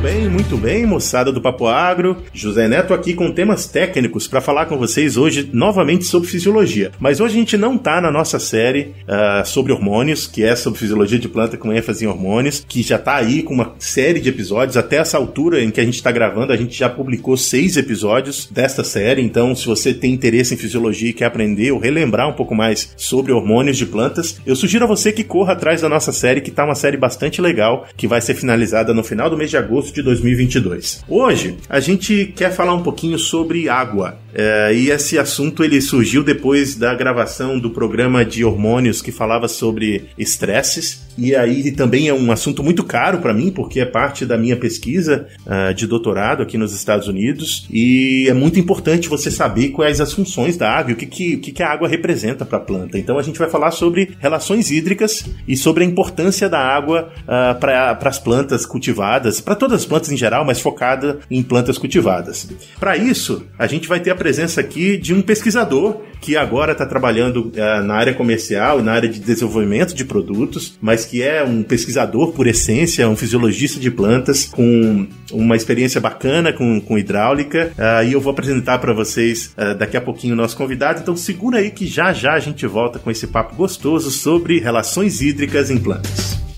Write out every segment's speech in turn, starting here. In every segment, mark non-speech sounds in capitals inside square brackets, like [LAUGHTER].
bem, muito bem, moçada do Papo Agro. José Neto aqui com temas técnicos para falar com vocês hoje novamente sobre fisiologia. Mas hoje a gente não tá na nossa série uh, sobre hormônios, que é sobre fisiologia de planta com ênfase em hormônios, que já tá aí com uma série de episódios. Até essa altura em que a gente tá gravando, a gente já publicou seis episódios desta série. Então, se você tem interesse em fisiologia e quer aprender ou relembrar um pouco mais sobre hormônios de plantas, eu sugiro a você que corra atrás da nossa série, que tá uma série bastante legal, que vai ser finalizada no final do mês de agosto de 2022. Hoje, a gente quer falar um pouquinho sobre água. É, e esse assunto ele surgiu depois da gravação do programa de hormônios que falava sobre estresses. E aí também é um assunto muito caro para mim, porque é parte da minha pesquisa uh, de doutorado aqui nos Estados Unidos. E é muito importante você saber quais as funções da água o que, que, que, a água representa para a planta. Então a gente vai falar sobre relações hídricas e sobre a importância da água uh, para as plantas cultivadas, para todas as plantas em geral, mas focada em plantas cultivadas. Para isso, a gente vai ter a presença aqui de um pesquisador que agora está trabalhando uh, na área comercial e na área de desenvolvimento de produtos, mas que é um pesquisador por essência, um fisiologista de plantas com uma experiência bacana com, com hidráulica. Uh, e eu vou apresentar para vocês uh, daqui a pouquinho o nosso convidado. Então segura aí que já já a gente volta com esse papo gostoso sobre relações hídricas em plantas.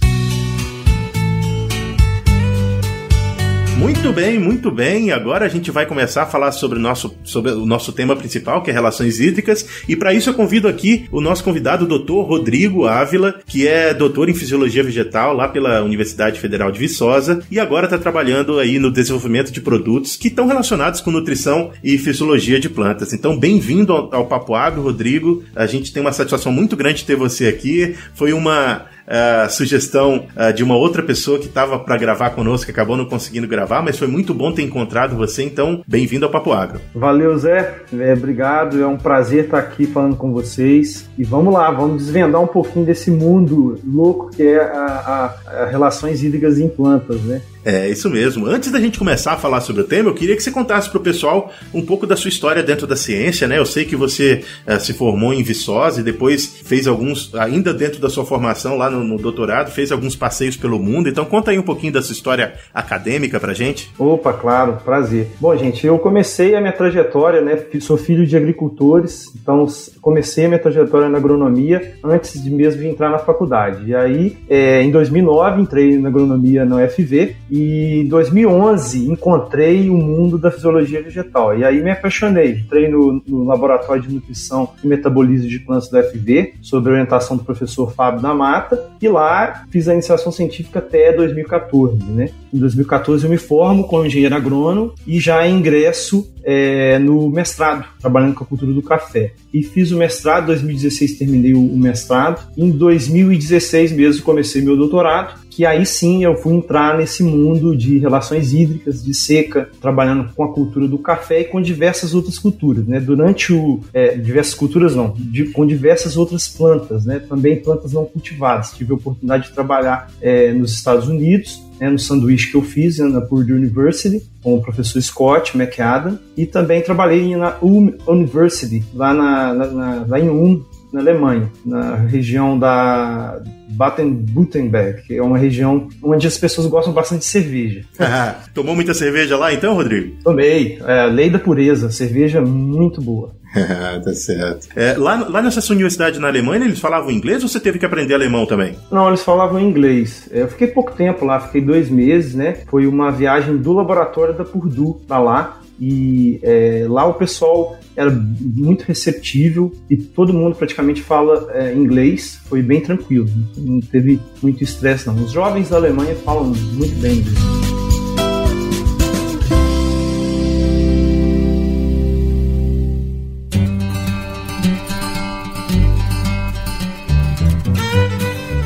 Muito bem, muito bem. Agora a gente vai começar a falar sobre o nosso, sobre o nosso tema principal, que é relações hídricas. E para isso eu convido aqui o nosso convidado, o doutor Rodrigo Ávila, que é doutor em fisiologia vegetal lá pela Universidade Federal de Viçosa e agora está trabalhando aí no desenvolvimento de produtos que estão relacionados com nutrição e fisiologia de plantas. Então, bem-vindo ao, ao Papo Agro, Rodrigo. A gente tem uma satisfação muito grande ter você aqui. Foi uma uh, sugestão de uma outra pessoa que estava para gravar conosco, que acabou não conseguindo gravar, mas foi muito bom ter encontrado você, então bem-vindo ao Papo Agro. Valeu, Zé. É, obrigado, é um prazer estar aqui falando com vocês. E vamos lá, vamos desvendar um pouquinho desse mundo louco que é a, a, a relações hídricas em plantas, né? É, isso mesmo. Antes da gente começar a falar sobre o tema, eu queria que você contasse para o pessoal um pouco da sua história dentro da ciência, né? Eu sei que você é, se formou em Viçosa e depois fez alguns, ainda dentro da sua formação lá no, no, doutorado, fez alguns passeios pelo mundo. Então conta aí um pouquinho da sua história acadêmica pra gente. Opa, claro, prazer. Bom, gente, eu comecei a minha trajetória, né? Sou filho de agricultores, então comecei a minha trajetória na agronomia antes de mesmo de entrar na faculdade. E aí, é, em 2009, entrei na agronomia na UFV e em 2011 encontrei o mundo da fisiologia vegetal. E aí me apaixonei. Entrei no, no laboratório de nutrição e metabolismo de plantas do FV, sob orientação do professor Fábio da Mata, e lá fiz a iniciação científica até 2014. Né? Em 2014 eu me formo como engenheiro agrônomo e já ingresso é, no mestrado, trabalhando com a cultura do café. E fiz o mestrado, em 2016 terminei o mestrado, em 2016 mesmo comecei meu doutorado, que aí sim eu fui entrar nesse mundo de relações hídricas, de seca, trabalhando com a cultura do café e com diversas outras culturas, né? Durante o é, diversas culturas não, de, com diversas outras plantas, né? Também plantas não cultivadas. Tive a oportunidade de trabalhar é, nos Estados Unidos né, no sanduíche que eu fiz na Purdue University com o professor Scott McAdam e também trabalhei na Ulm University lá, na, na, na, lá em Ulm na Alemanha, na região da Baden-Württemberg, que é uma região onde as pessoas gostam bastante de cerveja. [LAUGHS] Tomou muita cerveja lá então, Rodrigo? Tomei. É, lei da pureza, cerveja muito boa. [LAUGHS] tá certo. É, lá, lá nessa sua universidade na Alemanha, eles falavam inglês ou você teve que aprender alemão também? Não, eles falavam inglês. Eu fiquei pouco tempo lá, fiquei dois meses, né? Foi uma viagem do laboratório da Purdue para lá. E é, lá o pessoal era muito receptível e todo mundo praticamente fala é, inglês. Foi bem tranquilo, não teve muito estresse não. Os jovens da Alemanha falam muito bem inglês.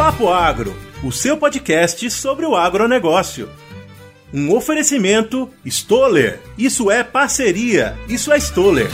Papo Agro, o seu podcast sobre o agronegócio. Um oferecimento Stoller. Isso é parceria. Isso é Stoller.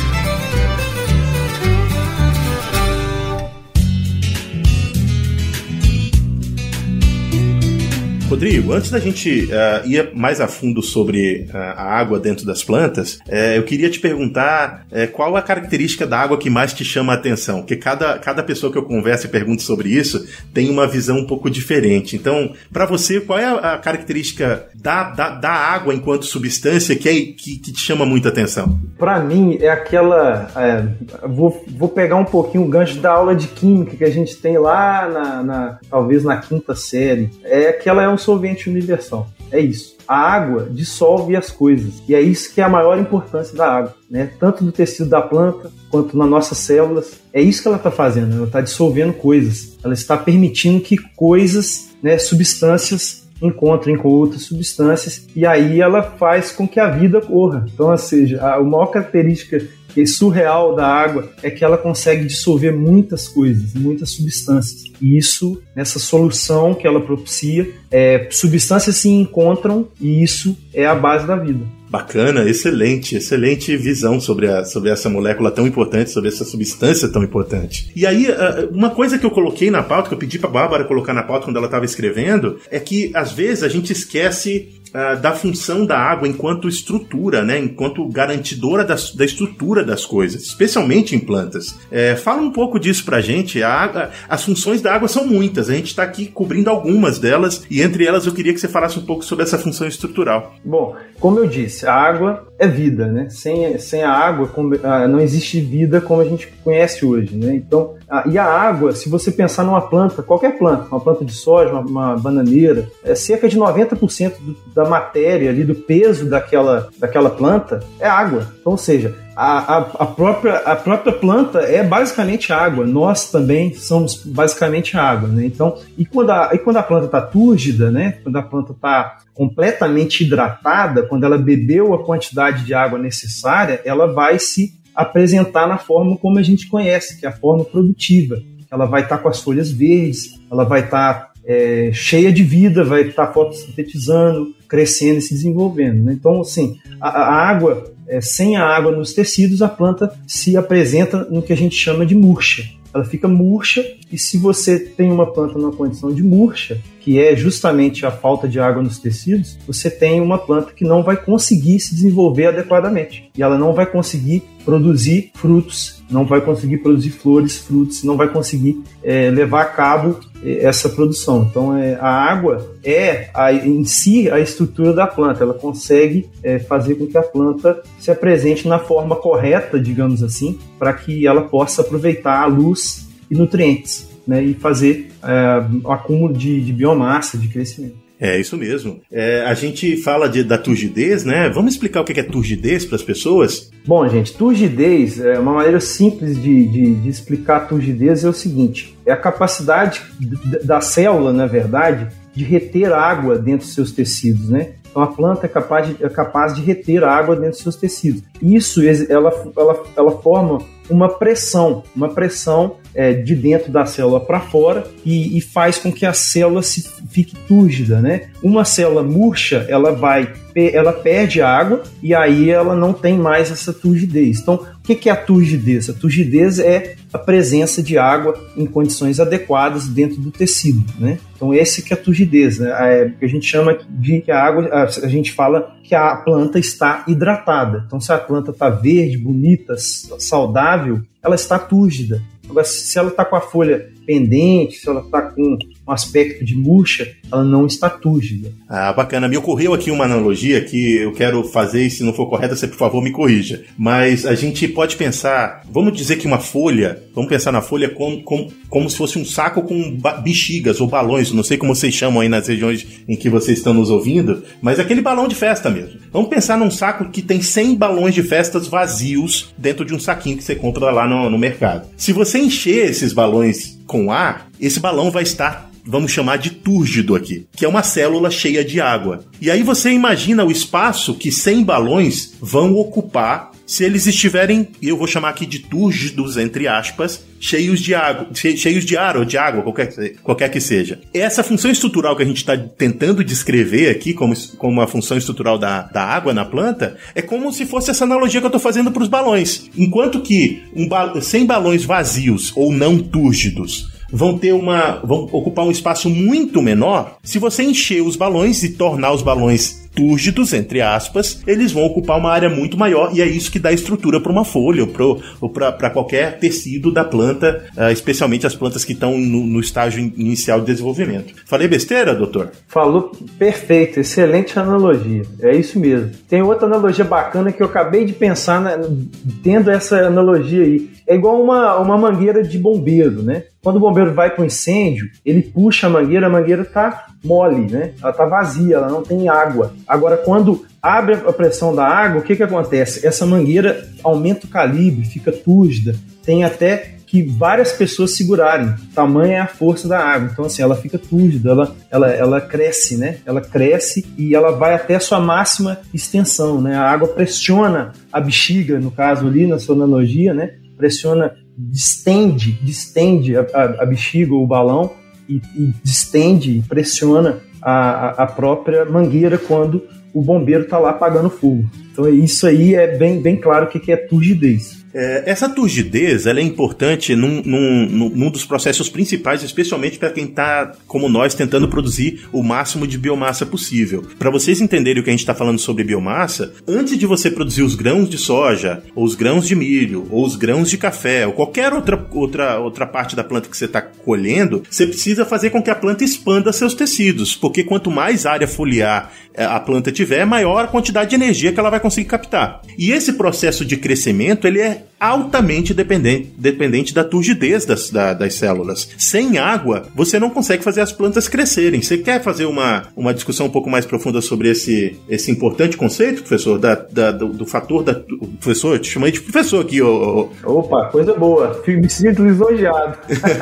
Rodrigo, antes da gente uh, ir mais a fundo sobre uh, a água dentro das plantas, uh, eu queria te perguntar qual a característica da água que mais te chama a atenção? Porque cada, cada pessoa que eu converso e pergunto sobre isso tem uma visão um pouco diferente. Então, para você, qual é a, a característica da, da, da, água enquanto substância que, é, que, que te chama muita atenção? Para mim, é aquela. É, vou, vou pegar um pouquinho o gancho da aula de química que a gente tem lá, na, na talvez na quinta série. É que ela é um solvente universal. É isso. A água dissolve as coisas. E é isso que é a maior importância da água. Né? Tanto no tecido da planta quanto nas nossas células. É isso que ela está fazendo. Ela está dissolvendo coisas. Ela está permitindo que coisas, né, substâncias encontrem com outras substâncias e aí ela faz com que a vida corra. Então, ou seja, a maior característica que surreal da água é que ela consegue dissolver muitas coisas, muitas substâncias. E isso, nessa solução que ela propicia, é, substâncias se encontram e isso é a base da vida. Bacana, excelente, excelente visão sobre, a, sobre essa molécula tão importante, sobre essa substância tão importante. E aí, uma coisa que eu coloquei na pauta, que eu pedi para Bárbara colocar na pauta quando ela estava escrevendo, é que às vezes a gente esquece uh, da função da água enquanto estrutura, né? Enquanto garantidora da, da estrutura das coisas, especialmente em plantas. É, fala um pouco disso pra gente. A água, as funções da água são muitas. A gente está aqui cobrindo algumas delas e entre elas eu queria que você falasse um pouco sobre essa função estrutural. Bom, como eu disse, a água é vida, né? Sem, sem a água ah, não existe vida como a gente conhece hoje, né? Então, a, e a água, se você pensar numa planta, qualquer planta, uma planta de soja, uma, uma bananeira, é cerca de 90% do, da matéria ali, do peso daquela, daquela planta é água. Então, ou seja, a, a, a, própria, a própria planta é basicamente água. Nós também somos basicamente água, né? Então, e quando a, e quando a planta está túrgida, né? Quando a planta está completamente hidratada, quando ela bebeu a quantidade de água necessária, ela vai se apresentar na forma como a gente conhece, que é a forma produtiva. Ela vai estar tá com as folhas verdes, ela vai estar tá, é, cheia de vida, vai estar tá fotossintetizando, crescendo e se desenvolvendo. Né? Então, assim, a, a água, é, sem a água nos tecidos, a planta se apresenta no que a gente chama de murcha. Ela fica murcha e se você tem uma planta numa condição de murcha, que é justamente a falta de água nos tecidos, você tem uma planta que não vai conseguir se desenvolver adequadamente. E ela não vai conseguir produzir frutos, não vai conseguir produzir flores, frutos, não vai conseguir é, levar a cabo é, essa produção. Então, é, a água é a, em si a estrutura da planta, ela consegue é, fazer com que a planta se apresente na forma correta, digamos assim, para que ela possa aproveitar a luz e nutrientes né, e fazer é, acúmulo de, de biomassa, de crescimento. É, isso mesmo. É, a gente fala de, da turgidez, né? Vamos explicar o que é turgidez para as pessoas? Bom, gente, turgidez, é uma maneira simples de, de, de explicar turgidez é o seguinte: é a capacidade da célula, na verdade, de reter água dentro dos seus tecidos, né? Então a planta é capaz de, é capaz de reter água dentro dos seus tecidos. Isso ela, ela, ela forma uma pressão, uma pressão é, de dentro da célula para fora e, e, faz com que a célula se fique túrgida, né? Uma célula murcha, ela vai, ela perde água e aí ela não tem mais essa turgidez. Então, o que é a turgidez? A turgidez é a presença de água em condições adequadas dentro do tecido, né? Então, esse que é a turgidez, né? É, a gente chama de que a água, a gente fala que a planta está hidratada. Então, se a planta está verde, bonita, saudável, ela está túrgida. Agora, se ela está com a folha pendente, se ela está com um aspecto de murcha, ela não está túrgida. Ah, bacana. Me ocorreu aqui uma analogia que eu quero fazer e se não for correta, você por favor me corrija. Mas a gente pode pensar, vamos dizer que uma folha, vamos pensar na folha como, como, como se fosse um saco com bexigas ou balões, não sei como vocês chamam aí nas regiões em que vocês estão nos ouvindo, mas aquele balão de festa mesmo. Vamos pensar num saco que tem 100 balões de festas vazios dentro de um saquinho que você compra lá no, no mercado. Se você encher esses balões com ar, esse balão vai estar vamos chamar de túrgido aqui, que é uma célula cheia de água. E aí você imagina o espaço que 100 balões vão ocupar se eles estiverem, eu vou chamar aqui de túrgidos, entre aspas, cheios de água, cheios de ar ou de água, qualquer, qualquer que seja. Essa função estrutural que a gente está tentando descrever aqui como, como a função estrutural da, da água na planta é como se fosse essa analogia que eu estou fazendo para os balões. Enquanto que um, 100 balões vazios ou não túrgidos vão ter uma. vão ocupar um espaço muito menor se você encher os balões e tornar os balões túrgidos, entre aspas, eles vão ocupar uma área muito maior e é isso que dá estrutura para uma folha ou para qualquer tecido da planta, uh, especialmente as plantas que estão no, no, estágio inicial de desenvolvimento. Falei besteira, doutor? Falou perfeito, excelente analogia. É isso mesmo. Tem outra analogia bacana que eu acabei de pensar tendo essa analogia aí. É igual uma, uma mangueira de bombeiro, né? Quando o bombeiro vai para o incêndio, ele puxa a mangueira, a mangueira está mole, né? Ela está vazia, ela não tem água. Agora, quando abre a pressão da água, o que, que acontece? Essa mangueira aumenta o calibre, fica túrgida, tem até que várias pessoas segurarem. Tamanha é a força da água. Então, assim, ela fica túrgida, ela, ela, ela cresce, né? Ela cresce e ela vai até a sua máxima extensão, né? A água pressiona a bexiga, no caso ali, na sua analogia, né? Pressiona, distende, distende a, a, a bexiga ou o balão e, e distende, pressiona a, a própria mangueira quando o bombeiro está lá apagando fogo. Então isso aí é bem, bem claro o que é turgidez. É, essa turgidez ela é importante num, num, num dos processos principais, especialmente para quem está, como nós, tentando produzir o máximo de biomassa possível. Para vocês entenderem o que a gente está falando sobre biomassa, antes de você produzir os grãos de soja, ou os grãos de milho, ou os grãos de café, ou qualquer outra, outra, outra parte da planta que você está colhendo, você precisa fazer com que a planta expanda seus tecidos, porque quanto mais área foliar é, a planta tiver, maior a quantidade de energia que ela vai conseguir captar. E esse processo de crescimento ele é altamente dependente, dependente da turgidez das, da, das células. Sem água, você não consegue fazer as plantas crescerem. Você quer fazer uma, uma discussão um pouco mais profunda sobre esse, esse importante conceito, professor, da, da do, do, fator da. Professor, te chamei de professor aqui. Ô, ô. Opa, coisa boa. Me sinto lisonjeado.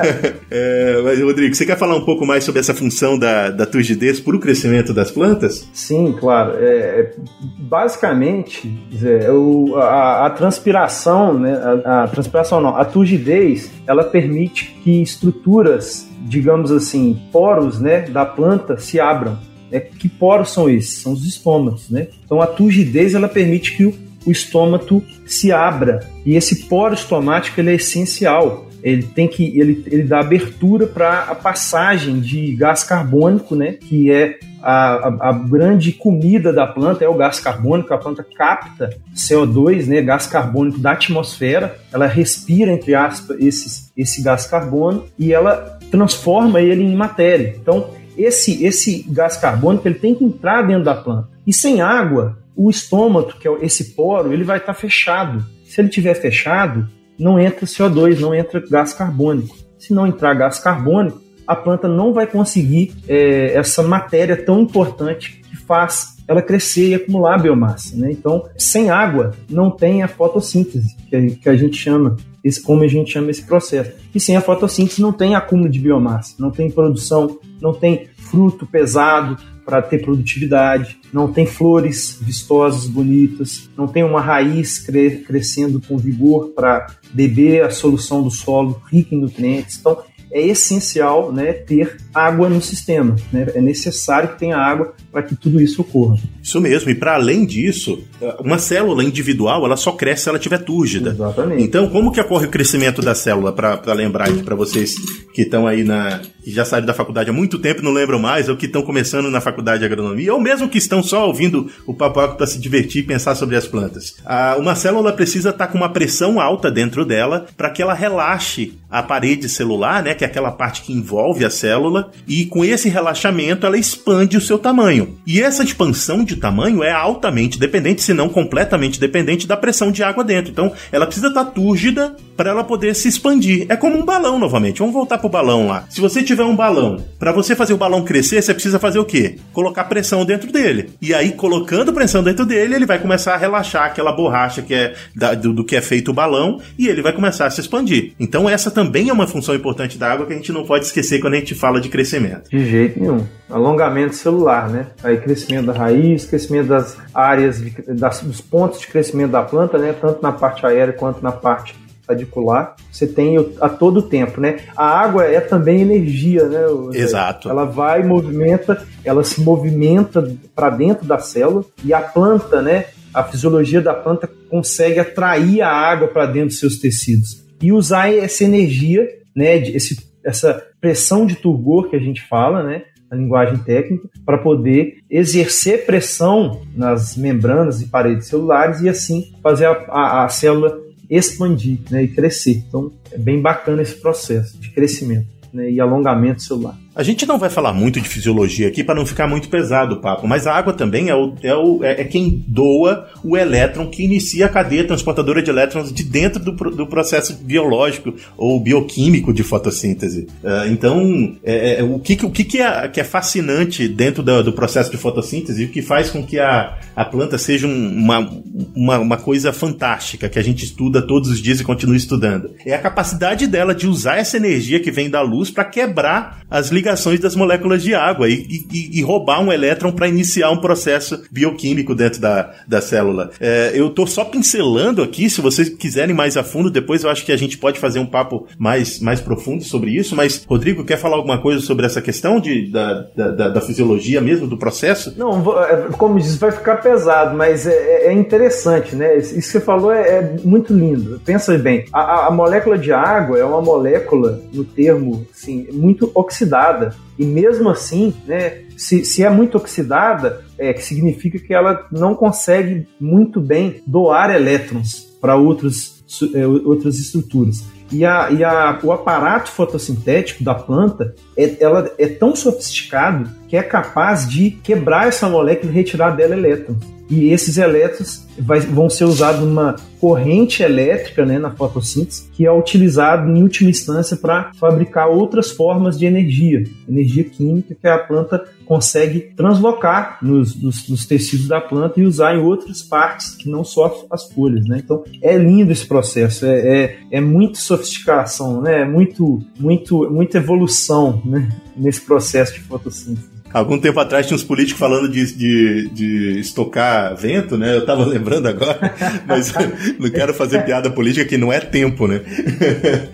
[LAUGHS] é, mas, Rodrigo, você quer falar um pouco mais sobre essa função da, da turgidez para o crescimento das plantas? Sim, claro. É, é basicamente, é, o, a, a transpiração, né? né? A, a transpiração não, a turgidez, ela permite que estruturas, digamos assim, poros, né, da planta se abram. É, que poros são esses? São os estômatos, né? Então a turgidez ela permite que o, o estômato se abra e esse poro estomático ele é essencial. Ele tem que ele, ele dá abertura para a passagem de gás carbônico, né? Que é a, a, a, grande comida da planta é o gás carbônico, a planta capta CO2, né, gás carbônico da atmosfera, ela respira, entre aspas, esse, esse gás carbono e ela transforma ele em matéria. Então, esse, esse gás carbônico ele tem que entrar dentro da planta. E sem água, o estômago, que é esse poro, ele vai estar fechado. Se ele estiver fechado, não entra CO2, não entra gás carbônico. Se não entrar gás carbônico, a planta não vai conseguir é, essa matéria tão importante que faz ela crescer e acumular biomassa. Né? Então, sem água, não tem a fotossíntese, que a, gente chama, esse, como a gente chama esse processo. E sem a fotossíntese não tem acúmulo de biomassa, não tem produção, não tem fruto pesado para ter produtividade, não tem flores vistosas, bonitas, não tem uma raiz cre crescendo com vigor para beber a solução do solo rica em nutrientes. Então, é essencial né, ter água no sistema. Né? É necessário que tenha água para que tudo isso ocorra. Isso mesmo, e para além disso, uma célula individual ela só cresce se ela estiver túrgida. Exatamente. Então, como que ocorre o crescimento da célula? Para lembrar aqui para vocês que estão aí na. que já saíram da faculdade há muito tempo não lembram mais, ou que estão começando na faculdade de agronomia, ou mesmo que estão só ouvindo o papo para se divertir e pensar sobre as plantas. Ah, uma célula precisa estar tá com uma pressão alta dentro dela para que ela relaxe a parede celular, né, que é aquela parte que envolve a célula, e com esse relaxamento ela expande o seu tamanho. E essa expansão de tamanho é altamente dependente, se não completamente dependente da pressão de água dentro. Então, ela precisa estar túrgida para ela poder se expandir. É como um balão novamente. Vamos voltar pro balão lá. Se você tiver um balão, para você fazer o balão crescer, você precisa fazer o quê? Colocar pressão dentro dele. E aí, colocando pressão dentro dele, ele vai começar a relaxar aquela borracha que é da, do, do que é feito o balão e ele vai começar a se expandir. Então, essa também é uma função importante da água que a gente não pode esquecer quando a gente fala de crescimento. De jeito nenhum. Alongamento celular, né? Aí crescimento da raiz, crescimento das áreas, de, das, dos pontos de crescimento da planta, né? Tanto na parte aérea quanto na parte radicular. Você tem a todo tempo, né? A água é também energia, né? Exato. Ela vai movimenta, ela se movimenta para dentro da célula e a planta, né? A fisiologia da planta consegue atrair a água para dentro dos seus tecidos e usar essa energia, né, esse essa pressão de turgor que a gente fala, né? a linguagem técnica, para poder exercer pressão nas membranas e paredes celulares e assim fazer a, a, a célula expandir né, e crescer. Então é bem bacana esse processo de crescimento né, e alongamento celular. A gente não vai falar muito de fisiologia aqui para não ficar muito pesado o papo, mas a água também é, o, é, o, é, é, quem doa o elétron que inicia a cadeia transportadora de elétrons de dentro do, do processo biológico ou bioquímico de fotossíntese. Uh, então, é, é, o, que, o que, é, que é fascinante dentro do, do, processo de fotossíntese e o que faz com que a, a planta seja um, uma, uma, uma coisa fantástica que a gente estuda todos os dias e continua estudando? É a capacidade dela de usar essa energia que vem da luz para quebrar as ligações das moléculas de água e, e, e roubar um elétron para iniciar um processo bioquímico dentro da, da célula. É, eu estou só pincelando aqui, se vocês quiserem mais a fundo, depois eu acho que a gente pode fazer um papo mais, mais profundo sobre isso, mas Rodrigo, quer falar alguma coisa sobre essa questão de, da, da, da fisiologia mesmo, do processo? Não, é, como diz, vai ficar pesado, mas é, é, é interessante, né? Isso que você falou é, é muito lindo. Pensa bem, a, a molécula de água é uma molécula, no termo, assim, muito oxidada oxidada. E mesmo assim, né, se, se é muito oxidada, é, que significa que ela não consegue muito bem doar elétrons para outros, é, outras estruturas. E, a, e a, o aparato fotossintético da planta é, ela é tão sofisticado que é capaz de quebrar essa molécula e retirar dela elétrons. E esses elétrons vai, vão ser usados numa corrente elétrica né, na fotossíntese, que é utilizado em última instância para fabricar outras formas de energia, energia química que a planta consegue translocar nos, nos, nos, tecidos da planta e usar em outras partes que não só as folhas. Né? Então é lindo esse processo, é, é, é muito sofisticação, né? é muito, muito, muita evolução né? nesse processo de fotossíntese. Algum tempo atrás tinha uns políticos falando de, de, de estocar vento, né? Eu tava [LAUGHS] lembrando agora, mas não quero fazer piada política que não é tempo, né?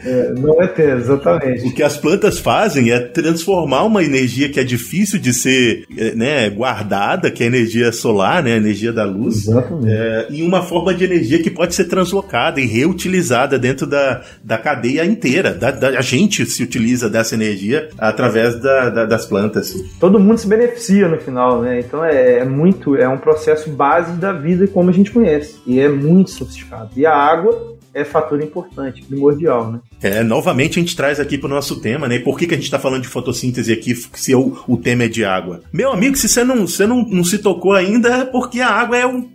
É, não é tempo, exatamente. O que as plantas fazem é transformar uma energia que é difícil de ser é, né, guardada, que é a energia solar, né? A energia da luz, é, em uma forma de energia que pode ser translocada e reutilizada dentro da, da cadeia inteira. Da, da a gente se utiliza dessa energia através da, da, das plantas. Todo mundo se beneficia no final, né? Então é, é, muito, é um processo base da vida como a gente conhece. E é muito sofisticado. E a água é fator importante, primordial, né? É, novamente a gente traz aqui para o nosso tema, né? Por que, que a gente está falando de fotossíntese aqui se o, o tema é de água? Meu amigo, se você não, você não, não se tocou ainda, é porque a água é um.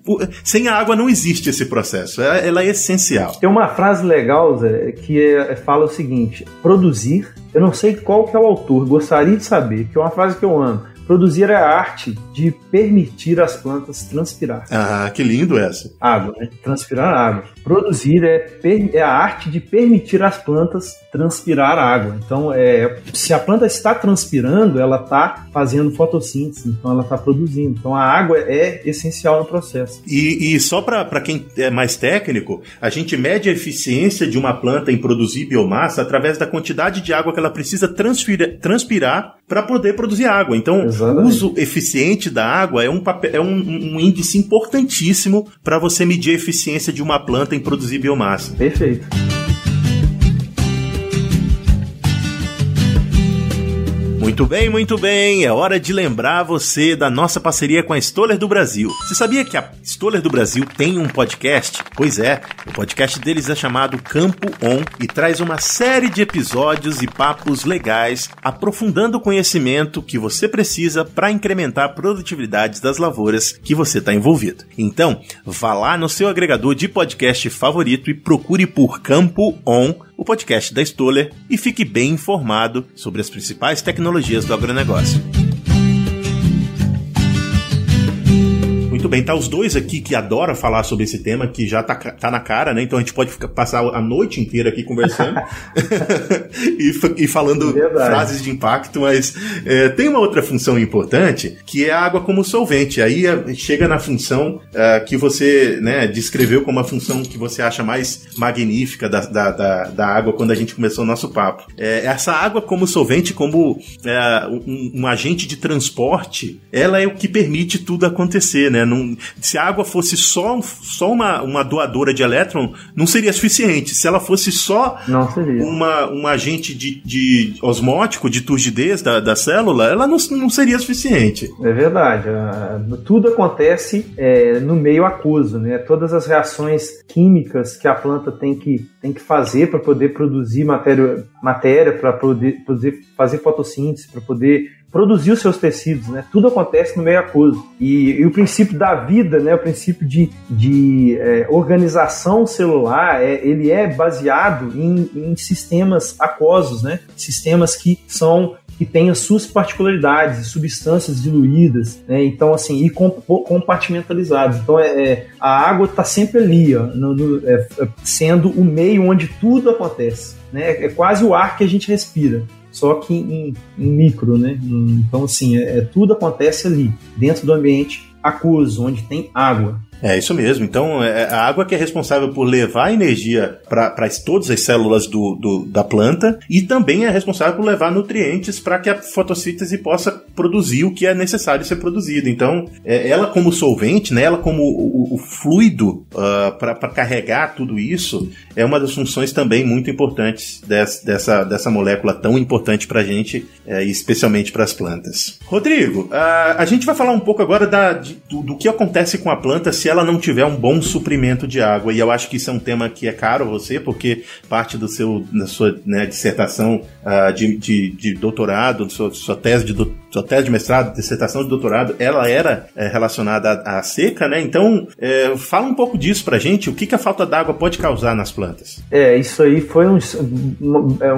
Sem a água não existe esse processo. É, ela é essencial. Tem uma frase legal, Zé, que é, fala o seguinte: produzir. Eu não sei qual que é o autor, gostaria de saber, que é uma frase que eu amo. Produzir é a arte de permitir as plantas transpirar. Ah, que lindo essa. Água, né? Transpirar água. Produzir é, é a arte de permitir as plantas transpirar água. Então, é, se a planta está transpirando, ela está fazendo fotossíntese, então ela está produzindo. Então, a água é essencial no processo. E, e só para quem é mais técnico, a gente mede a eficiência de uma planta em produzir biomassa através da quantidade de água que ela precisa transpirar para poder produzir água. Então, o uso eficiente da água é um, papel, é um, um índice importantíssimo para você medir a eficiência de uma planta em produzir biomassa. Perfeito. Muito bem, muito bem. É hora de lembrar você da nossa parceria com a Stoller do Brasil. Você sabia que a Stoller do Brasil tem um podcast? Pois é, o podcast deles é chamado Campo On e traz uma série de episódios e papos legais, aprofundando o conhecimento que você precisa para incrementar a produtividade das lavouras que você está envolvido. Então, vá lá no seu agregador de podcast favorito e procure por Campo On o podcast da Stoller e fique bem informado sobre as principais tecnologias do agronegócio. Bem, tá os dois aqui que adoram falar sobre esse tema, que já tá, tá na cara, né? Então a gente pode ficar, passar a noite inteira aqui conversando [LAUGHS] [LAUGHS] e, e, falando Verdade. frases de impacto, mas é, tem uma outra função importante que é a água como solvente. Aí é, chega na função é, que você né, descreveu como a função que você acha mais magnífica da, da, da, da água quando a gente começou o nosso papo. É, essa água como solvente, como é, um, um agente de transporte, ela é o que permite tudo acontecer, né? Não, se a água fosse só, só uma, uma doadora de elétron, não seria suficiente. Se ela fosse só Uma, um agente de, de osmótico, de turgidez da, da célula, ela não, não seria suficiente. É verdade. Tudo acontece é, no meio aquoso, né? Todas as reações químicas que a planta tem que, tem que fazer para poder produzir matéria, matéria para poder, poder fazer fotossíntese, para poder produzir os seus tecidos, né? Tudo acontece no meio aquoso. E, e o princípio da vida, né? O princípio de, de é, organização celular, é, ele é baseado em, em sistemas aquosos, né? Sistemas que são que têm as suas particularidades, substâncias diluídas, né? então assim e compartimentalizados. Então é, é a água está sempre ali, ó, no, no, é, sendo o meio onde tudo acontece. Né? É quase o ar que a gente respira só que em, em micro, né? Então, assim, é, é, tudo acontece ali, dentro do ambiente aquoso, onde tem água. É isso mesmo. Então, é, é a água que é responsável por levar energia para todas as células do, do, da planta e também é responsável por levar nutrientes para que a fotossíntese possa produzir o que é necessário ser produzido. Então, é, ela como solvente, né, ela como o, o fluido uh, ah, para carregar tudo isso, é uma das funções também muito importantes dessa, dessa, dessa molécula tão importante para a gente, é, especialmente para as plantas. Rodrigo, uh, a gente vai falar um pouco agora da, de, do, do que acontece com a planta se ela não tiver um bom suprimento de água. E eu acho que isso é um tema que é caro a você, porque parte do seu, da sua né, dissertação uh, de, de, de, doutorado, sua, sua, tese de, sua tese de mestrado, dissertação de doutorado, ela era é, relacionada à, à, seca, né? Então, é, fala um pouco disso pra gente, o que, que a falta d'água pode causar nas plantas. É, isso aí foi um, um, é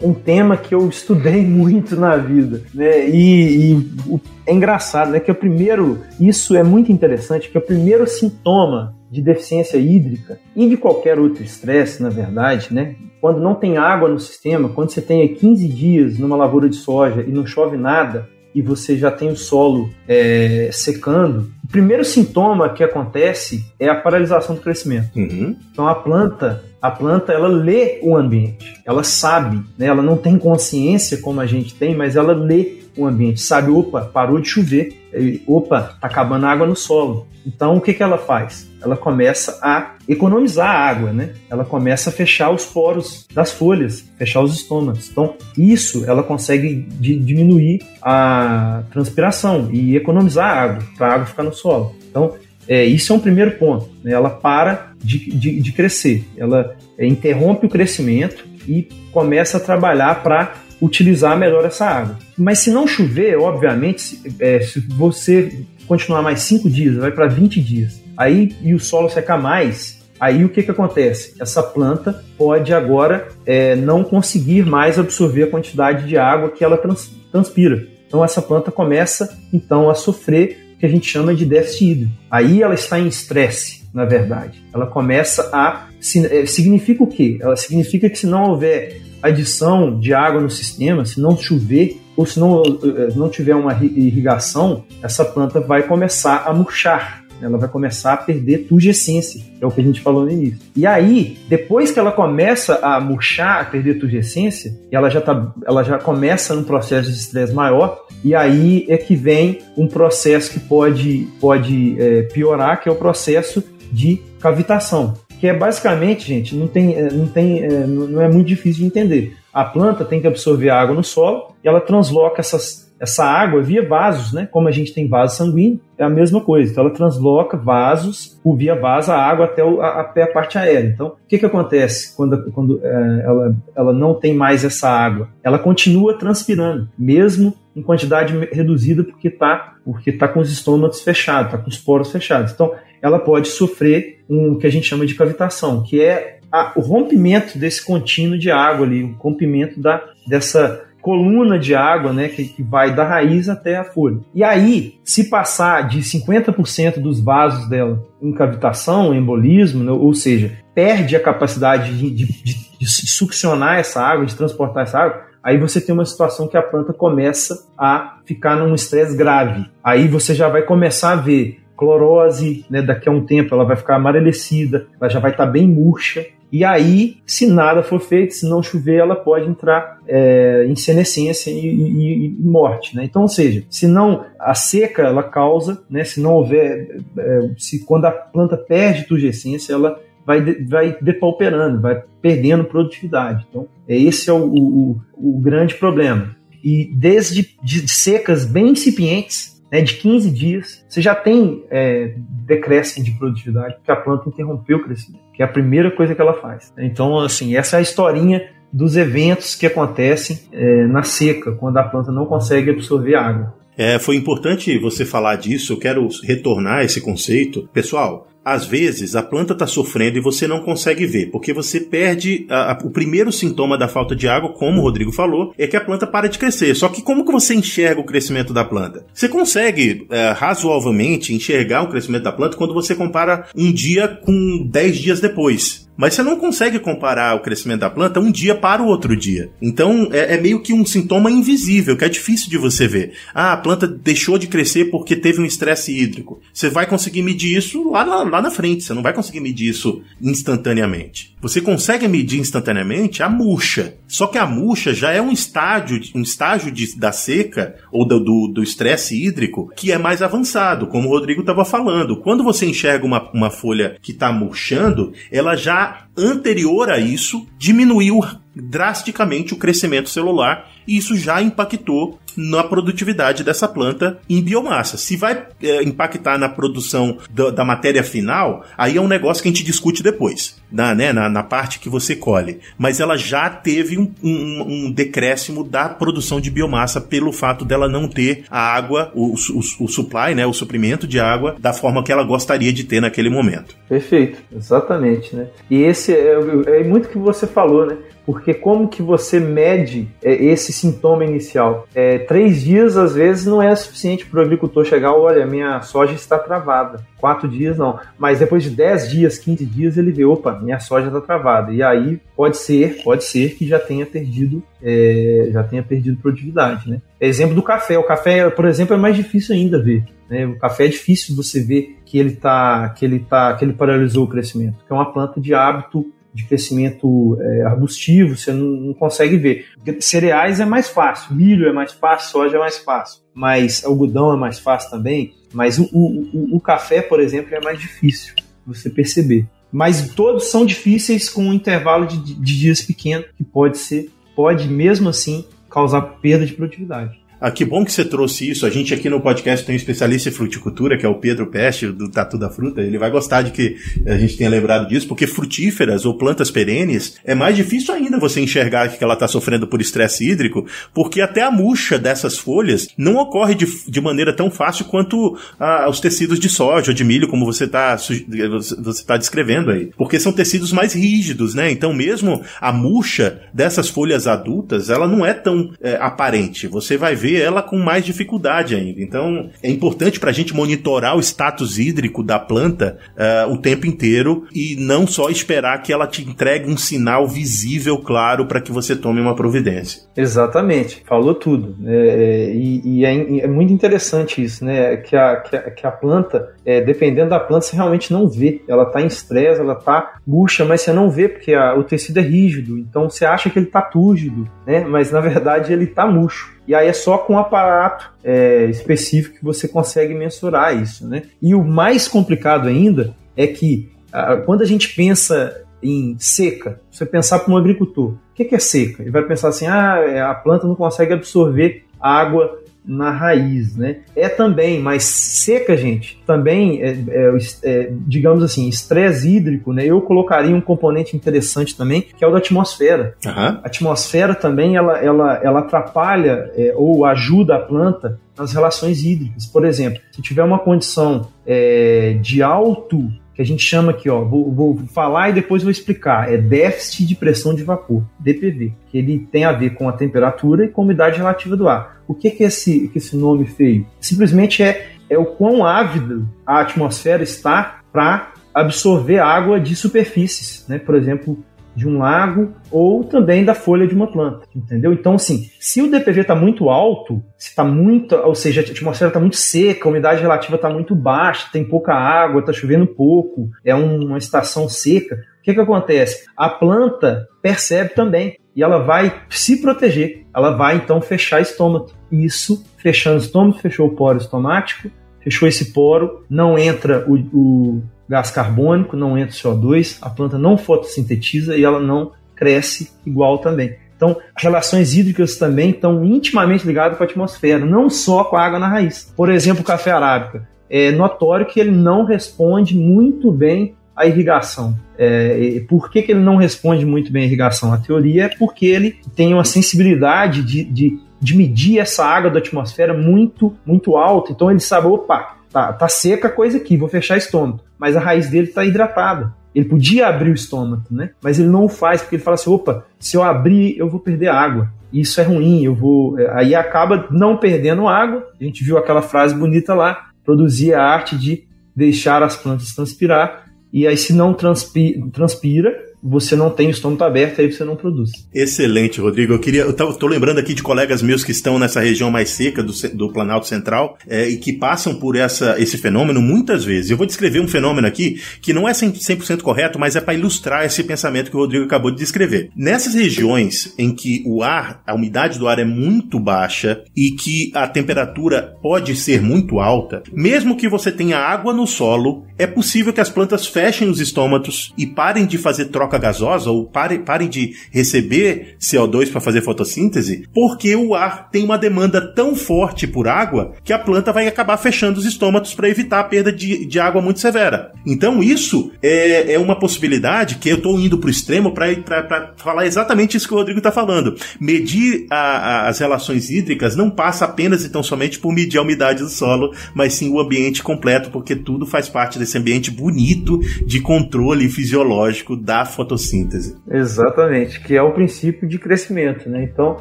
um tema que eu estudei [LAUGHS] muito na vida, né? E, e o é engraçado, né? Que o primeiro, isso é muito interessante, que o primeiro sintoma de deficiência hídrica e de qualquer outro estresse, na verdade, né? Quando não tem água no sistema, quando você tem 15 dias numa lavoura de soja e não chove nada, e você já tem o solo é, secando, o primeiro sintoma que acontece é a paralisação do crescimento. Uhum. Então a planta, a planta ela lê o ambiente, ela sabe, né? ela não tem consciência como a gente tem, mas ela lê o ambiente, sabe, opa, parou de chover, opa, tá acabando água no solo. Então o que, que ela faz? Ela começa a economizar a água, né? Ela começa a fechar os poros das folhas, fechar os estômagos. Então, isso ela consegue diminuir a transpiração e economizar a água, para a água ficar no solo. Então, é, isso é um primeiro ponto. Né? Ela para de, de, de crescer, ela é, interrompe o crescimento e começa a trabalhar para utilizar melhor essa água. Mas se não chover, obviamente, se, é, se você continuar mais 5 dias, vai para 20 dias, aí e o solo secar mais, aí o que, que acontece? Essa planta pode agora é, não conseguir mais absorver a quantidade de água que ela trans, transpira. Então essa planta começa então a sofrer que a gente chama de déficit hídrico. Aí ela está em estresse, na verdade. Ela começa a é, significa o quê? Ela significa que se não houver adição de água no sistema, se não chover ou se não, eh, não tiver uma irrigação, essa planta vai começar a murchar. Ela vai começar a perder turgescência, é o que a gente falou no início. E aí, depois que ela começa a murchar, a perder turgescência, ela já, tá, ela já começa num processo de estresse maior, e aí é que vem um processo que pode, pode é, piorar, que é o processo de cavitação que é basicamente, gente, não tem, é, não tem, é, não é muito difícil de entender. A planta tem que absorver água no solo e ela transloca essas, essa água via vasos, né? Como a gente tem vaso sanguíneo, é a mesma coisa. Então ela transloca vasos via vaso a água até, o, até a parte aérea. Então, o que, que acontece quando, quando é, ela, ela não tem mais essa água? Ela continua transpirando, mesmo em quantidade reduzida, porque está porque tá com os estômagos fechados, está com os poros fechados. Então, ela pode sofrer um que a gente chama de cavitação, que é a, o rompimento desse contínuo de água ali, o rompimento da, dessa coluna de água, né, que, que, vai da raiz até a folha. E aí, se passar de 50% dos vasos dela em cavitação, embolismo, né, ou seja, perde a capacidade de, de, de, de succionar essa água, de transportar essa água, aí você tem uma situação que a planta começa a ficar num estresse grave. Aí você já vai começar a ver clorose, né, daqui a um tempo ela vai ficar amarelecida, ela já vai estar tá bem murcha, E aí, se nada for feito, se não chover, ela pode entrar é, em senescência e, e, e, morte. Né? Então, ou seja, se não a seca ela causa, né, se não houver, é, se quando a planta perde turgescência, ela vai, vai depauperando, vai perdendo produtividade. Então, esse é o, o, o grande problema. E desde de secas bem incipientes, né, de 15 dias, você já tem é, decréscimo de produtividade, porque a planta interrompeu o crescimento, que é a primeira coisa que ela faz. Então, assim, essa é a historinha dos eventos que acontecem é, na seca, quando a planta não consegue absorver água. É, foi importante você falar disso, eu quero retornar a esse conceito. Pessoal, às vezes a planta está sofrendo e você não consegue ver, porque você perde a, a, o primeiro sintoma da falta de água, como o Rodrigo falou, é que a planta para de crescer. Só que como que você enxerga o crescimento da planta? Você consegue é, razoavelmente enxergar o crescimento da planta quando você compara um dia com 10 dias depois. Mas você não consegue comparar o crescimento da planta um dia para o outro dia. Então é, é, meio que um sintoma invisível, que é difícil de você ver. Ah, a planta deixou de crescer porque teve um estresse hídrico. Você vai conseguir medir isso lá, lá, lá na frente, você não vai conseguir medir isso instantaneamente. Você consegue medir instantaneamente a murcha. Só que a murcha já é um estágio, um estágio de, da seca ou do estresse hídrico que é mais avançado, como o Rodrigo estava falando. Quando você enxerga uma, uma folha que está murchando, ela já anterior a isso diminuiu drasticamente o crescimento celular e isso já impactou na produtividade dessa planta em biomassa. Se vai é, impactar na produção da, da, matéria final, aí é um negócio que a gente discute depois, na, né, na, na parte que você colhe. Mas ela já teve um, um, um, decréscimo da produção de biomassa pelo fato dela não ter a água, o, o, o supply, né, o suprimento de água, da forma que ela gostaria de ter naquele momento. Perfeito, exatamente. Né? E esse é, é muito que você falou, né? Porque como que você mede é, esse sintoma inicial? É, três dias, às vezes, não é suficiente para o agricultor chegar, olha, minha soja está travada. Quatro dias, não. Mas depois de dez dias, quinze dias, ele vê, opa, minha soja está travada. E aí pode ser, pode ser que já tenha perdido, é, já tenha perdido produtividade, né? Exemplo do café. O café, por exemplo, é mais difícil ainda ver. Né? O café é difícil você ver que ele tá, que ele tá, que ele paralisou o crescimento. Que é uma planta de hábito de crescimento é, arbustivo, você não, não, consegue ver. Cereais é mais fácil, milho é mais fácil, soja é mais fácil, mas algodão é mais fácil também. Mas o, o, o café, por exemplo, é mais difícil você perceber. Mas todos são difíceis com um intervalo de, de dias pequeno, que pode ser, pode mesmo assim causar perda de produtividade. Ah, que bom que você trouxe isso. A gente aqui no podcast tem um especialista em fruticultura, que é o Pedro Peste, do Tatu da Fruta. Ele vai gostar de que a gente tenha lembrado disso, porque frutíferas ou plantas perenes é mais difícil ainda você enxergar que ela está sofrendo por estresse hídrico, porque até a murcha dessas folhas não ocorre de, de maneira tão fácil quanto ah, os tecidos de soja ou de milho, como você está você tá descrevendo aí. Porque são tecidos mais rígidos, né? Então, mesmo a murcha dessas folhas adultas, ela não é tão é, aparente. Você vai ver ela com mais dificuldade ainda. Então, é importante para a gente monitorar o status hídrico da planta uh, o tempo inteiro e não só esperar que ela te entregue um sinal visível, claro, para que você tome uma providência. Exatamente, falou tudo. É, é e, e é, é, muito interessante isso, né? Que a, que a, que a planta, é, dependendo da planta, você realmente não vê. Ela está em estresse, ela está murcha, mas você não vê porque a, o tecido é rígido. Então você acha que ele está túrgido, né? Mas na verdade ele está murcho. E aí é só com um aparato é, específico que você consegue mensurar isso, né? E o mais complicado ainda é que a, quando a gente pensa em seca, você pensar para um agricultor, o que, é seca? Ele vai pensar assim, ah, é, a planta não consegue absorver água na raiz, né? É também, mas seca, gente, também, é, é, é, digamos assim, estresse hídrico, né? Eu colocaria um componente interessante também, que é o da atmosfera. Uhum. A atmosfera também, ela, ela, ela atrapalha é, ou ajuda a planta nas relações hídricas. Por exemplo, se tiver uma condição é, de alto que a gente chama aqui, ó, vou, vou, falar e depois vou explicar, é déficit de pressão de vapor, DPV, que ele tem a ver com a temperatura e com a umidade relativa do ar. O que, que é esse, que esse nome feio? Simplesmente é, é o quão ávido a atmosfera está para absorver água de superfícies, né? Por exemplo, de um lago ou também da folha de uma planta, entendeu? Então, assim, se o DPV está muito alto, se está muito, ou seja, a atmosfera está muito seca, a umidade relativa está muito baixa, tem pouca água, está chovendo pouco, é uma estação seca, o que, que acontece? A planta percebe também e ela vai se proteger, ela vai então fechar estômago. Isso, fechando o estômago, fechou o poro estomático, fechou esse poro, não entra o, o gás carbônico, não entra o CO2, a planta não fotossintetiza e ela não cresce igual também. Então, relações hídricas também estão intimamente ligadas com a atmosfera, não só com a água na raiz. Por exemplo, o café arábica. É notório que ele não responde muito bem à irrigação. É, por que, que ele não responde muito bem à irrigação? A teoria é porque ele tem uma sensibilidade de, de, de medir essa água da atmosfera muito, muito alta. Então ele sabe, opa, tá, tá seca a coisa aqui, vou fechar estômago. Mas a raiz dele está hidratada. Ele podia abrir o estômago, né? Mas ele não faz, porque ele fala assim: opa, se eu abrir, eu vou perder água. Isso é ruim, eu vou. É, aí acaba não perdendo água. A gente viu aquela frase bonita lá: produzir a arte de deixar as plantas transpirar. E aí, se não transpira, você não tem o estômago aberto, aí você não produz. Excelente, Rodrigo. Eu queria, eu tô, tô lembrando aqui de colegas meus que estão nessa região mais seca do, do Planalto Central é, e que passam por essa, esse fenômeno muitas vezes. Eu vou descrever um fenômeno aqui que não é 100%, 100 correto, mas é para ilustrar esse pensamento que o Rodrigo acabou de descrever. Nessas regiões em que o ar, a umidade do ar é muito baixa e que a temperatura pode ser muito alta, mesmo que você tenha água no solo, é possível que as plantas fechem os estômatos e parem de fazer troca gasosa ou pare, parem de receber CO2 para fazer fotossíntese, porque o ar tem uma demanda tão forte por água que a planta vai acabar fechando os estômatos para evitar a perda de, de água muito severa. Então, isso é, é uma possibilidade que eu estou indo para o extremo para falar exatamente isso que o Rodrigo está falando. Medir a, a, as relações hídricas não passa apenas então somente por medir a umidade do solo, mas sim o ambiente completo, porque tudo faz parte desse ambiente bonito de controle fisiológico da fotossíntese fotossíntese. Exatamente, que é o princípio de crescimento, né? Então,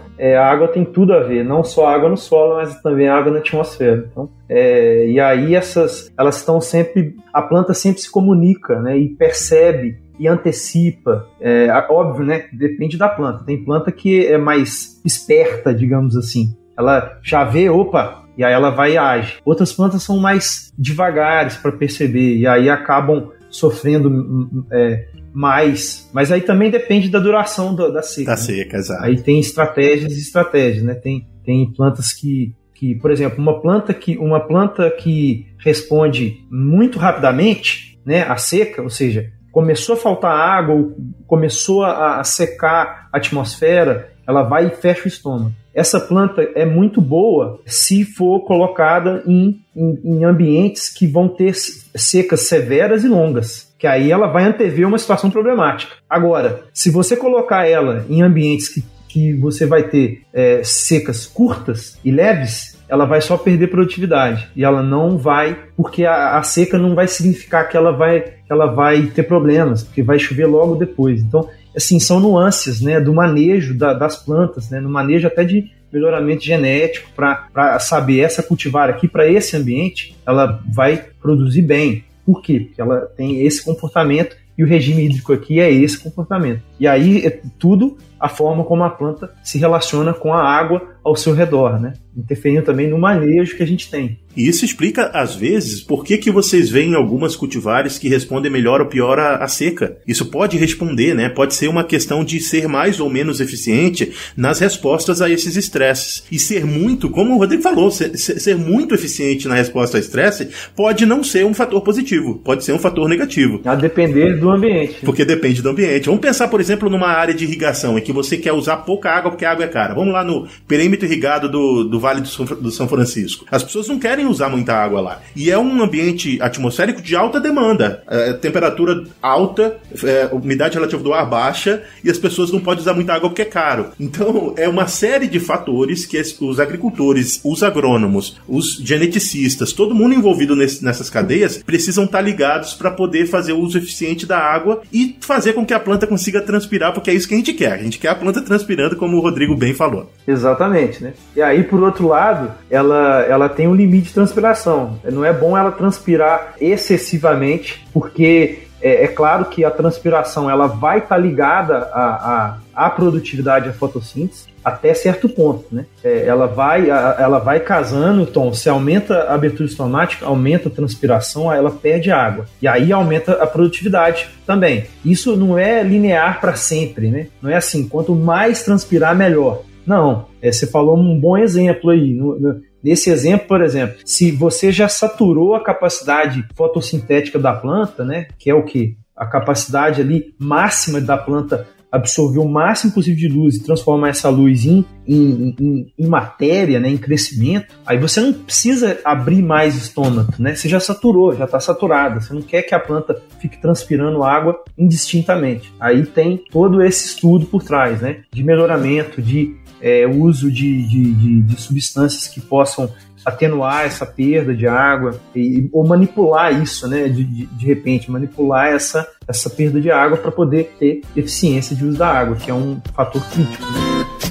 é, a água tem tudo a ver, não só água no solo, mas também água na atmosfera. Então, é, e aí essas, elas estão sempre, a planta sempre se comunica, né? E percebe e antecipa. É, óbvio, né? Depende da planta. Tem planta que é mais esperta, digamos assim. Ela já vê, opa, e aí ela vai e age. Outras plantas são mais devagares para perceber e aí acabam sofrendo hum, hum, é, mais. Mas aí também depende da duração da, da seca. Da né? seca, exato. Aí tem estratégias e estratégias, né? Tem, tem plantas que, que, por exemplo, uma planta que uma planta que responde muito rapidamente, né, à seca, ou seja, começou a faltar água, começou a, a secar a atmosfera, ela vai e fecha o estômago. Essa planta é muito boa se for colocada em, em, em ambientes que vão ter secas severas e longas que aí ela vai antever uma situação problemática. Agora, se você colocar ela em ambientes que, que você vai ter é, secas curtas e leves, ela vai só perder produtividade e ela não vai, porque a, a, seca não vai significar que ela vai, ela vai ter problemas, porque vai chover logo depois. Então, assim, são nuances, né, do manejo da, das plantas, né, no manejo até de melhoramento genético para saber essa cultivar aqui para esse ambiente, ela vai produzir bem. Por quê? Porque ela tem esse comportamento e o regime hídrico aqui é esse comportamento. E aí é tudo a forma como a planta se relaciona com a água ao seu redor, né? Interferindo também no manejo que a gente tem. E isso explica, às vezes, por que, que vocês veem algumas cultivares que respondem melhor ou pior à, à, seca. Isso pode responder, né? Pode ser uma questão de ser mais ou menos eficiente nas respostas a esses estresses. E ser muito, como o Rodrigo falou, ser, ser muito eficiente na resposta ao estresse pode não ser um fator positivo, pode ser um fator negativo. A depender do ambiente. Porque depende do ambiente. Vamos pensar, por exemplo, numa área de irrigação em que você quer usar pouca água porque a água é cara. Vamos lá no perímetro irrigado do, do Vale do São, Francisco. As pessoas não querem usar muita água lá. E é um ambiente atmosférico de alta demanda. É, temperatura alta, é, umidade relativa do ar baixa, e as pessoas não podem usar muita água porque é caro. Então, é uma série de fatores que os agricultores, os agrônomos, os geneticistas, todo mundo envolvido nesse, nessas cadeias, precisam estar ligados para poder fazer o uso eficiente da água e fazer com que a planta consiga transpirar, porque é isso que a gente quer. A gente quer a planta transpirando, como o Rodrigo bem falou. Exatamente, né? E aí, por outro lado, ela, ela tem um limite de transpiração. Não é bom ela transpirar excessivamente, porque é, é claro que a transpiração ela vai estar tá ligada à, à, à produtividade da fotossíntese, até certo ponto, né? É, ela vai ela vai casando, então se aumenta a abertura estomática, aumenta a transpiração, ela perde água e aí aumenta a produtividade também. Isso não é linear para sempre, né? Não é assim, quanto mais transpirar melhor. Não, é, você falou um bom exemplo aí. No, no, nesse exemplo, por exemplo, se você já saturou a capacidade fotossintética da planta, né? Que é o que a capacidade ali máxima da planta absorver o máximo possível de luz e transformar essa luz em, em, em, em, matéria, né, em crescimento, aí você não precisa abrir mais estômago, né? Você já saturou, já está saturada. Você não quer que a planta fique transpirando água indistintamente. Aí tem todo esse estudo por trás, né? De melhoramento, de é, uso de, de, de, de substâncias que possam atenuar essa perda de água e, ou manipular isso, né? De, de, de repente, manipular essa, essa perda de água para poder ter eficiência de uso da água, que é um fator crítico. Né?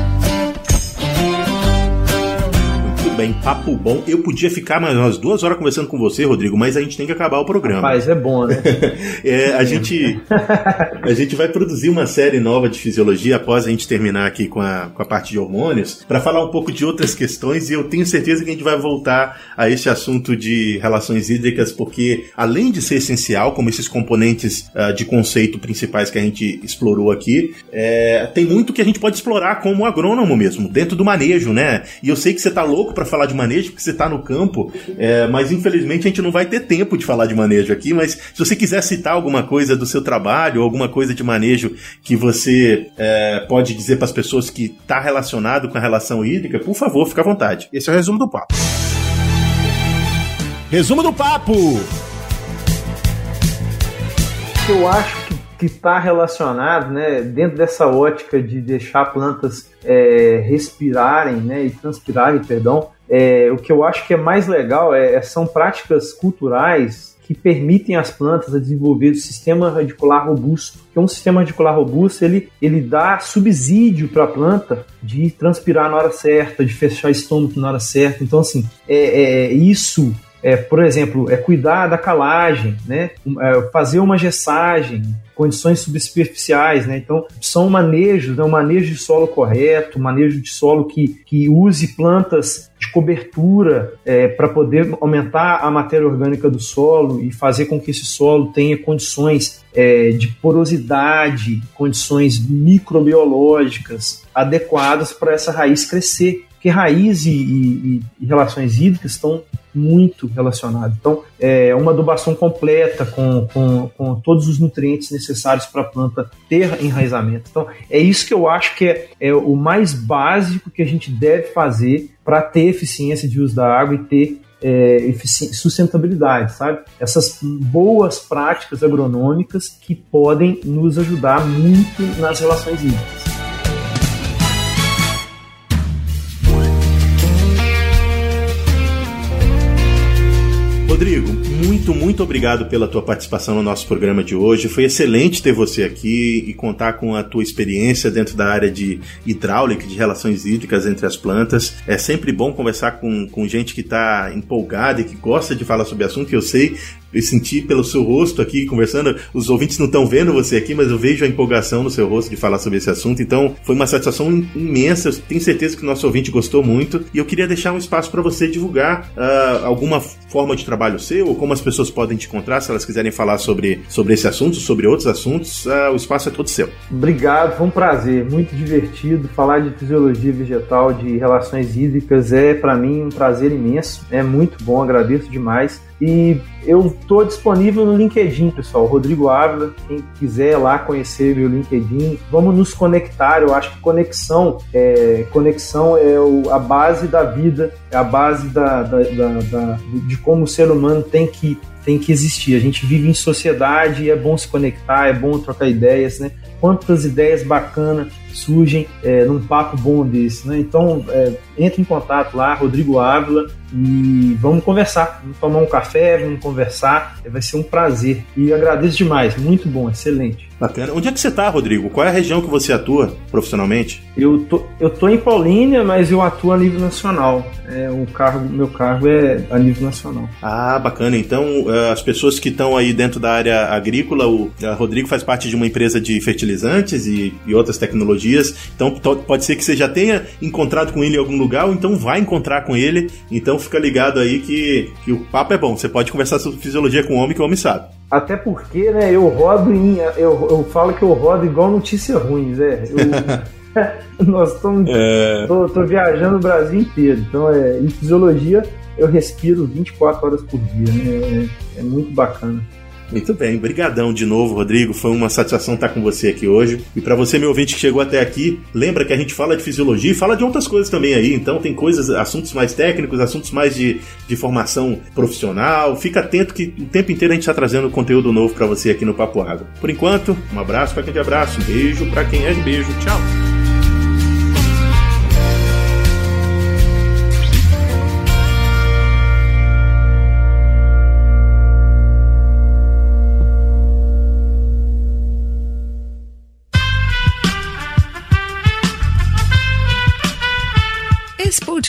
Bem, papo bom. Eu podia ficar mais umas duas horas conversando com você, Rodrigo, mas a gente tem que acabar o programa. Mas é bom, né? [LAUGHS] é, a, gente, [LAUGHS] a gente vai produzir uma série nova de fisiologia após a gente terminar aqui com a, com a parte de hormônios, para falar um pouco de outras questões e eu tenho certeza que a gente vai voltar a esse assunto de relações hídricas, porque além de ser essencial, como esses componentes uh, de conceito principais que a gente explorou aqui, é, tem muito que a gente pode explorar como agrônomo mesmo, dentro do manejo, né? E eu sei que você tá louco para falar de manejo, porque você está no campo, é, mas infelizmente a gente não vai ter tempo de falar de manejo aqui. Mas se você quiser citar alguma coisa do seu trabalho, alguma coisa de manejo que você é, pode dizer para as pessoas que está relacionado com a relação hídrica, por favor, fica à vontade. Esse é o resumo do papo. Resumo do papo! Eu acho que que está relacionado, né, dentro dessa ótica de deixar plantas é, respirarem, né, e transpirarem, perdão, é, o que eu acho que é mais legal é, é, são práticas culturais que permitem às plantas desenvolver o sistema radicular robusto. Que um sistema radicular robusto ele, ele dá subsídio para a planta de transpirar na hora certa, de fechar estômago na hora certa. Então, assim, é, é isso é, por exemplo, é cuidar da calagem, né? É, fazer uma gessagem, condições subsuperficiais, né? Então, são manejos, né? um manejo de solo correto, um manejo de solo que, que use plantas de cobertura é, para poder aumentar a matéria orgânica do solo e fazer com que esse solo tenha condições é, de porosidade, condições microbiológicas adequadas para essa raiz crescer. Porque raiz e, e, e relações hídricas estão muito relacionados. Então, é uma adubação completa com, com, com todos os nutrientes necessários para a planta ter enraizamento. Então, é isso que eu acho que é, é o mais básico que a gente deve fazer para ter eficiência de uso da água e ter é, sustentabilidade, sabe? Essas boas práticas agronômicas que podem nos ajudar muito nas relações hídricas. Muito, muito obrigado pela tua participação no nosso programa de hoje. Foi excelente ter você aqui e contar com a tua experiência dentro da área de hidráulica, de relações hídricas entre as plantas. É sempre bom conversar com, com gente que está empolgada e que gosta de falar sobre assunto, que eu sei eu senti pelo seu rosto aqui conversando. Os ouvintes não estão vendo você aqui, mas eu vejo a empolgação no seu rosto de falar sobre esse assunto. Então, foi uma satisfação imensa. Eu tenho certeza que o nosso ouvinte gostou muito. E eu queria deixar um espaço para você divulgar uh, alguma forma de trabalho seu, ou como as pessoas podem te encontrar, se elas quiserem falar sobre, sobre esse assunto, sobre outros assuntos. Uh, o espaço é todo seu. Obrigado, foi um prazer. Muito divertido. Falar de fisiologia vegetal, de relações hídricas, é para mim um prazer imenso. É muito bom, agradeço demais. E eu estou disponível no LinkedIn, pessoal. Rodrigo Ávila, quem quiser lá conhecer meu LinkedIn, vamos nos conectar. Eu acho que conexão é, conexão é o, a base da vida, é a base da, da, da, da, de como o ser humano tem que, tem que existir. A gente vive em sociedade é bom se conectar, é bom trocar ideias, né? Quantas ideias bacanas surgem é, num papo bom desse, né? Então, é, entre em contato lá, Rodrigo Ávila, e vamos conversar, vamos tomar um café, vamos conversar, vai ser um prazer. E agradeço demais, muito bom, excelente. Bacana. Onde é que você está, Rodrigo? Qual é a região que você atua profissionalmente? Eu tô, eu tô em Paulínia, mas eu atuo a nível nacional. É, o cargo, meu cargo é a nível nacional. Ah, bacana. Então, eh, as pessoas que estão aí dentro da área agrícola, o Rodrigo faz parte de uma empresa de fertilizantes e, e outras tecnologias. Então, pode ser que você já tenha encontrado com ele em algum lugar, ou então vai encontrar com ele. Então, fica ligado aí que, que o papo é bom. Você pode conversar sobre fisiologia com o homem que o homem sabe. Até porque, né, eu rodo em. Eu, eu falo que eu rodo igual notícia ruim, Zé. Eu, [LAUGHS] [LAUGHS] nós estamos. É... Tô, tô, viajando o Brasil inteiro. Então, é, em fisiologia, eu respiro 24 horas por dia, né? É, é muito bacana. Muito bem, brigadão de novo, Rodrigo. Foi uma satisfação estar com você aqui hoje. E para você, meu ouvinte que chegou até aqui, lembra que a gente fala de fisiologia e fala de outras coisas também aí. Então tem coisas, assuntos mais técnicos, assuntos mais de, de formação profissional. Fica atento que o tempo inteiro a gente está trazendo conteúdo novo para você aqui no Papo Água. Por enquanto, um abraço para quem é de abraço, um beijo para quem é de beijo. Tchau.